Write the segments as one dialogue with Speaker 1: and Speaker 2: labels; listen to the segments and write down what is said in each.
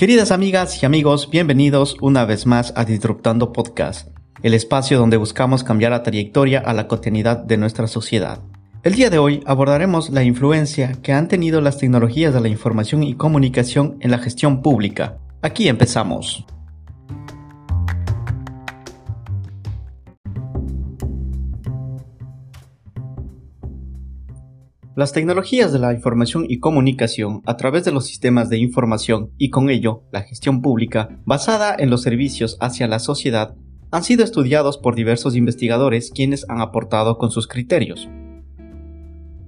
Speaker 1: Queridas amigas y amigos, bienvenidos una vez más a Disruptando Podcast, el espacio donde buscamos cambiar la trayectoria a la cotidianidad de nuestra sociedad. El día de hoy abordaremos la influencia que han tenido las tecnologías de la información y comunicación en la gestión pública. Aquí empezamos. Las tecnologías de la información y comunicación a través de los sistemas de información y con ello la gestión pública basada en los servicios hacia la sociedad han sido estudiados por diversos investigadores quienes han aportado con sus criterios.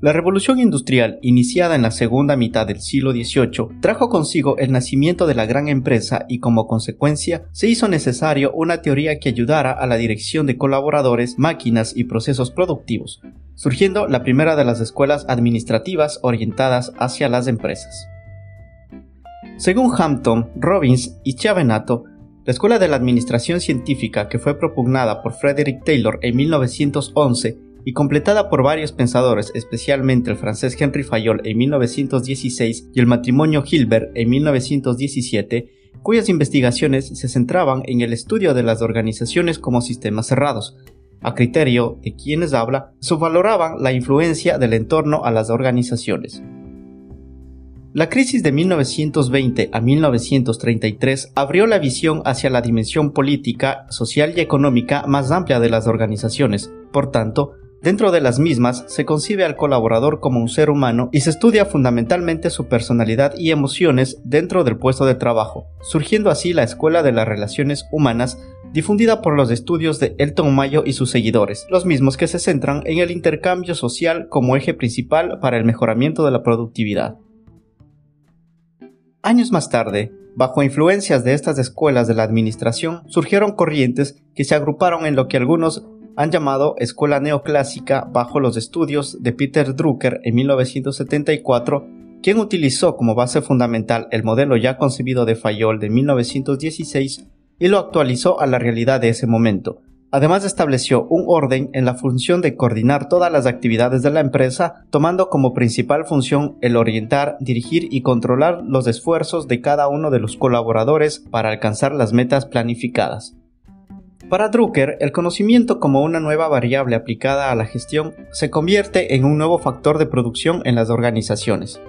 Speaker 1: La revolución industrial, iniciada en la segunda mitad del siglo XVIII, trajo consigo el nacimiento de la gran empresa y como consecuencia se hizo necesario una teoría que ayudara a la dirección de colaboradores, máquinas y procesos productivos, surgiendo la primera de las escuelas administrativas orientadas hacia las empresas. Según Hampton, Robbins y Chiavenato, la Escuela de la Administración Científica que fue propugnada por Frederick Taylor en 1911 y completada por varios pensadores, especialmente el francés Henry Fayol en 1916 y el matrimonio Hilbert en 1917, cuyas investigaciones se centraban en el estudio de las organizaciones como sistemas cerrados. A criterio de quienes habla, subvaloraban la influencia del entorno a las organizaciones. La crisis de 1920 a 1933 abrió la visión hacia la dimensión política, social y económica más amplia de las organizaciones. Por tanto, Dentro de las mismas se concibe al colaborador como un ser humano y se estudia fundamentalmente su personalidad y emociones dentro del puesto de trabajo, surgiendo así la Escuela de las Relaciones Humanas difundida por los estudios de Elton Mayo y sus seguidores, los mismos que se centran en el intercambio social como eje principal para el mejoramiento de la productividad. Años más tarde, bajo influencias de estas escuelas de la administración, surgieron corrientes que se agruparon en lo que algunos han llamado escuela neoclásica bajo los estudios de Peter Drucker en 1974, quien utilizó como base fundamental el modelo ya concebido de Fayol de 1916 y lo actualizó a la realidad de ese momento. Además estableció un orden en la función de coordinar todas las actividades de la empresa, tomando como principal función el orientar, dirigir y controlar los esfuerzos de cada uno de los colaboradores para alcanzar las metas planificadas. Para Drucker, el conocimiento como una nueva variable aplicada a la gestión se convierte en un nuevo factor de producción en las organizaciones.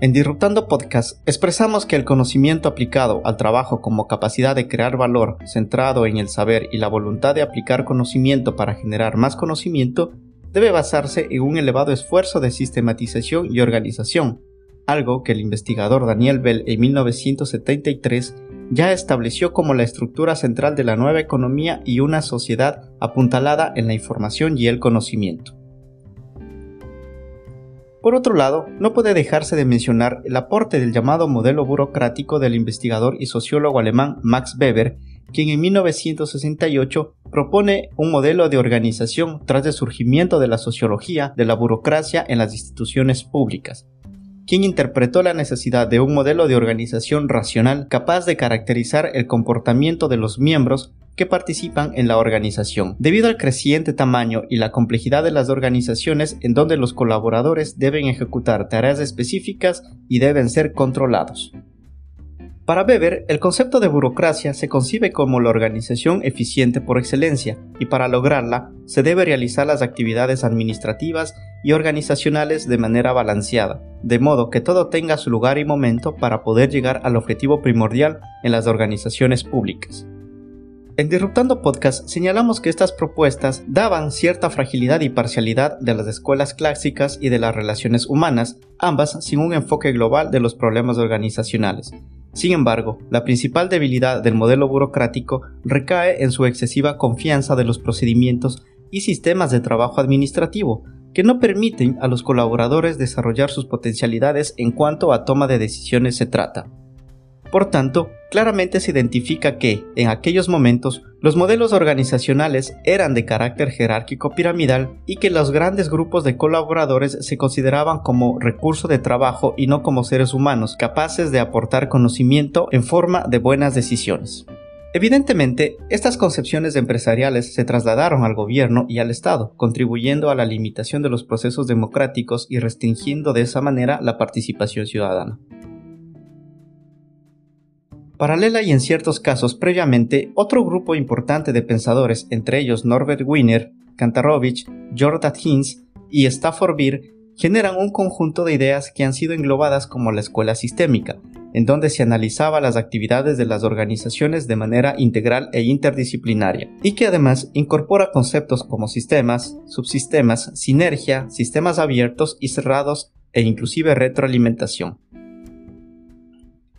Speaker 1: En Disruptando Podcast expresamos que el conocimiento aplicado al trabajo como capacidad de crear valor centrado en el saber y la voluntad de aplicar conocimiento para generar más conocimiento debe basarse en un elevado esfuerzo de sistematización y organización, algo que el investigador Daniel Bell en 1973 ya estableció como la estructura central de la nueva economía y una sociedad apuntalada en la información y el conocimiento. Por otro lado, no puede dejarse de mencionar el aporte del llamado modelo burocrático del investigador y sociólogo alemán Max Weber, quien en 1968 propone un modelo de organización tras el surgimiento de la sociología de la burocracia en las instituciones públicas, quien interpretó la necesidad de un modelo de organización racional capaz de caracterizar el comportamiento de los miembros que participan en la organización, debido al creciente tamaño y la complejidad de las organizaciones en donde los colaboradores deben ejecutar tareas específicas y deben ser controlados. Para Weber, el concepto de burocracia se concibe como la organización eficiente por excelencia, y para lograrla se debe realizar las actividades administrativas y organizacionales de manera balanceada, de modo que todo tenga su lugar y momento para poder llegar al objetivo primordial en las organizaciones públicas. En Disruptando Podcast señalamos que estas propuestas daban cierta fragilidad y parcialidad de las escuelas clásicas y de las relaciones humanas, ambas sin un enfoque global de los problemas organizacionales, sin embargo, la principal debilidad del modelo burocrático recae en su excesiva confianza de los procedimientos y sistemas de trabajo administrativo, que no permiten a los colaboradores desarrollar sus potencialidades en cuanto a toma de decisiones se trata. Por tanto, claramente se identifica que, en aquellos momentos, los modelos organizacionales eran de carácter jerárquico piramidal y que los grandes grupos de colaboradores se consideraban como recurso de trabajo y no como seres humanos capaces de aportar conocimiento en forma de buenas decisiones. Evidentemente, estas concepciones empresariales se trasladaron al gobierno y al Estado, contribuyendo a la limitación de los procesos democráticos y restringiendo de esa manera la participación ciudadana. Paralela y en ciertos casos previamente, otro grupo importante de pensadores, entre ellos Norbert Wiener, Kantarovich, Jordan Hinz y Stafford Beer, generan un conjunto de ideas que han sido englobadas como la escuela sistémica, en donde se analizaba las actividades de las organizaciones de manera integral e interdisciplinaria, y que además incorpora conceptos como sistemas, subsistemas, sinergia, sistemas abiertos y cerrados e inclusive retroalimentación.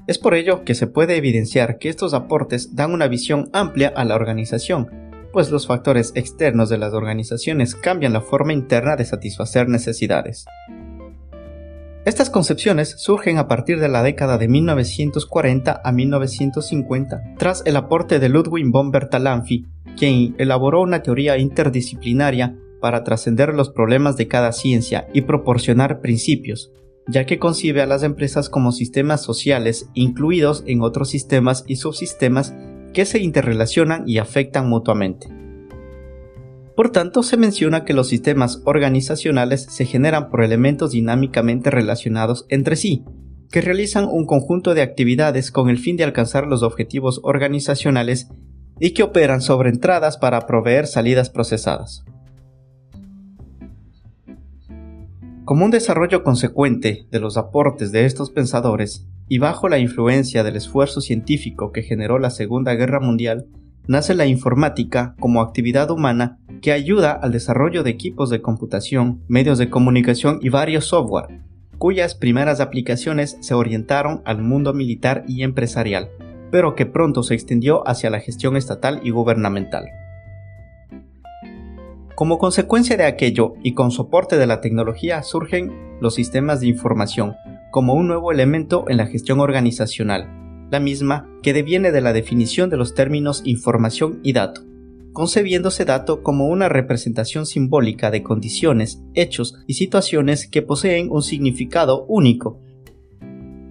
Speaker 1: Es por ello que se puede evidenciar que estos aportes dan una visión amplia a la organización, pues los factores externos de las organizaciones cambian la forma interna de satisfacer necesidades. Estas concepciones surgen a partir de la década de 1940 a 1950, tras el aporte de Ludwig von Bertalanffy, quien elaboró una teoría interdisciplinaria para trascender los problemas de cada ciencia y proporcionar principios, ya que concibe a las empresas como sistemas sociales incluidos en otros sistemas y subsistemas que se interrelacionan y afectan mutuamente. Por tanto, se menciona que los sistemas organizacionales se generan por elementos dinámicamente relacionados entre sí, que realizan un conjunto de actividades con el fin de alcanzar los objetivos organizacionales y que operan sobre entradas para proveer salidas procesadas. Como un desarrollo consecuente de los aportes de estos pensadores y bajo la influencia del esfuerzo científico que generó la Segunda Guerra Mundial, nace la informática como actividad humana que ayuda al desarrollo de equipos de computación, medios de comunicación y varios software, cuyas primeras aplicaciones se orientaron al mundo militar y empresarial, pero que pronto se extendió hacia la gestión estatal y gubernamental. Como consecuencia de aquello y con soporte de la tecnología surgen los sistemas de información como un nuevo elemento en la gestión organizacional, la misma que deviene de la definición de los términos información y dato, concebiéndose dato como una representación simbólica de condiciones, hechos y situaciones que poseen un significado único,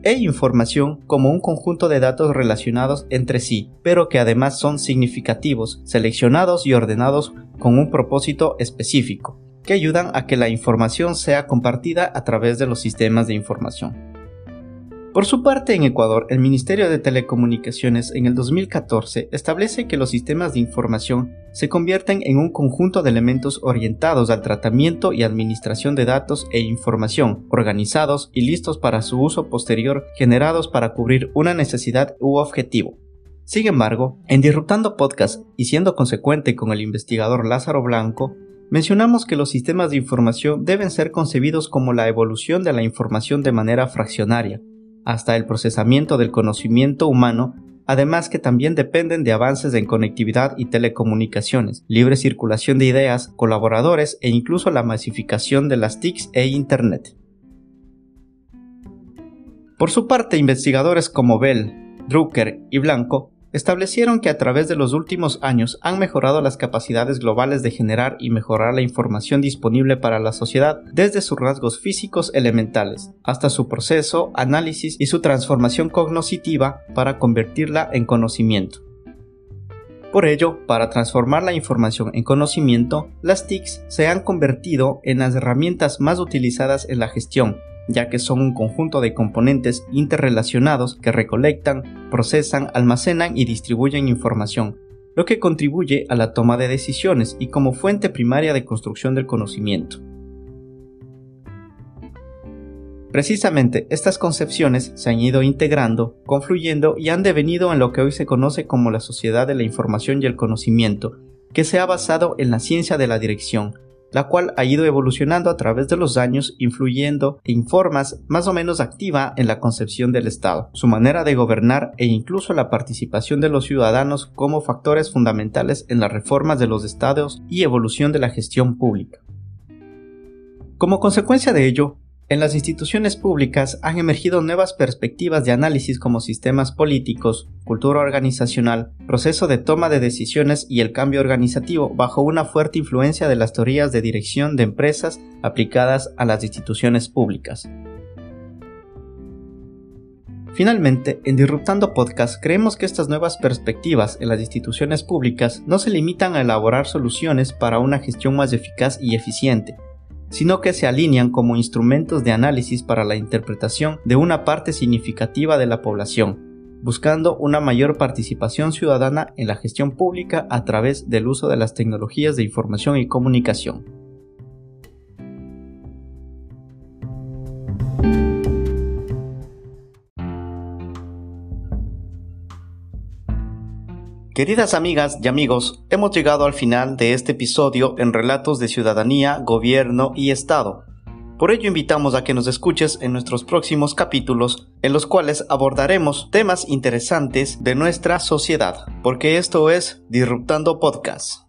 Speaker 1: e información como un conjunto de datos relacionados entre sí, pero que además son significativos, seleccionados y ordenados con un propósito específico, que ayudan a que la información sea compartida a través de los sistemas de información. Por su parte, en Ecuador, el Ministerio de Telecomunicaciones en el 2014 establece que los sistemas de información se convierten en un conjunto de elementos orientados al tratamiento y administración de datos e información, organizados y listos para su uso posterior, generados para cubrir una necesidad u objetivo. Sin embargo, en Disruptando Podcast y siendo consecuente con el investigador Lázaro Blanco, mencionamos que los sistemas de información deben ser concebidos como la evolución de la información de manera fraccionaria, hasta el procesamiento del conocimiento humano, además que también dependen de avances en conectividad y telecomunicaciones, libre circulación de ideas, colaboradores e incluso la masificación de las TICs e Internet. Por su parte, investigadores como Bell, Drucker y Blanco establecieron que a través de los últimos años han mejorado las capacidades globales de generar y mejorar la información disponible para la sociedad desde sus rasgos físicos elementales hasta su proceso, análisis y su transformación cognoscitiva para convertirla en conocimiento. Por ello, para transformar la información en conocimiento, las TICs se han convertido en las herramientas más utilizadas en la gestión, ya que son un conjunto de componentes interrelacionados que recolectan, procesan, almacenan y distribuyen información, lo que contribuye a la toma de decisiones y como fuente primaria de construcción del conocimiento. Precisamente estas concepciones se han ido integrando, confluyendo y han devenido en lo que hoy se conoce como la sociedad de la información y el conocimiento, que se ha basado en la ciencia de la dirección, la cual ha ido evolucionando a través de los años, influyendo en formas más o menos activa en la concepción del Estado, su manera de gobernar e incluso la participación de los ciudadanos como factores fundamentales en las reformas de los estados y evolución de la gestión pública. Como consecuencia de ello, en las instituciones públicas han emergido nuevas perspectivas de análisis como sistemas políticos, cultura organizacional, proceso de toma de decisiones y el cambio organizativo bajo una fuerte influencia de las teorías de dirección de empresas aplicadas a las instituciones públicas. Finalmente, en Disruptando Podcast creemos que estas nuevas perspectivas en las instituciones públicas no se limitan a elaborar soluciones para una gestión más eficaz y eficiente, sino que se alinean como instrumentos de análisis para la interpretación de una parte significativa de la población, buscando una mayor participación ciudadana en la gestión pública a través del uso de las tecnologías de información y comunicación. Queridas amigas y amigos, hemos llegado al final de este episodio en Relatos de Ciudadanía, Gobierno y Estado. Por ello invitamos a que nos escuches en nuestros próximos capítulos, en los cuales abordaremos temas interesantes de nuestra sociedad, porque esto es Disruptando Podcast.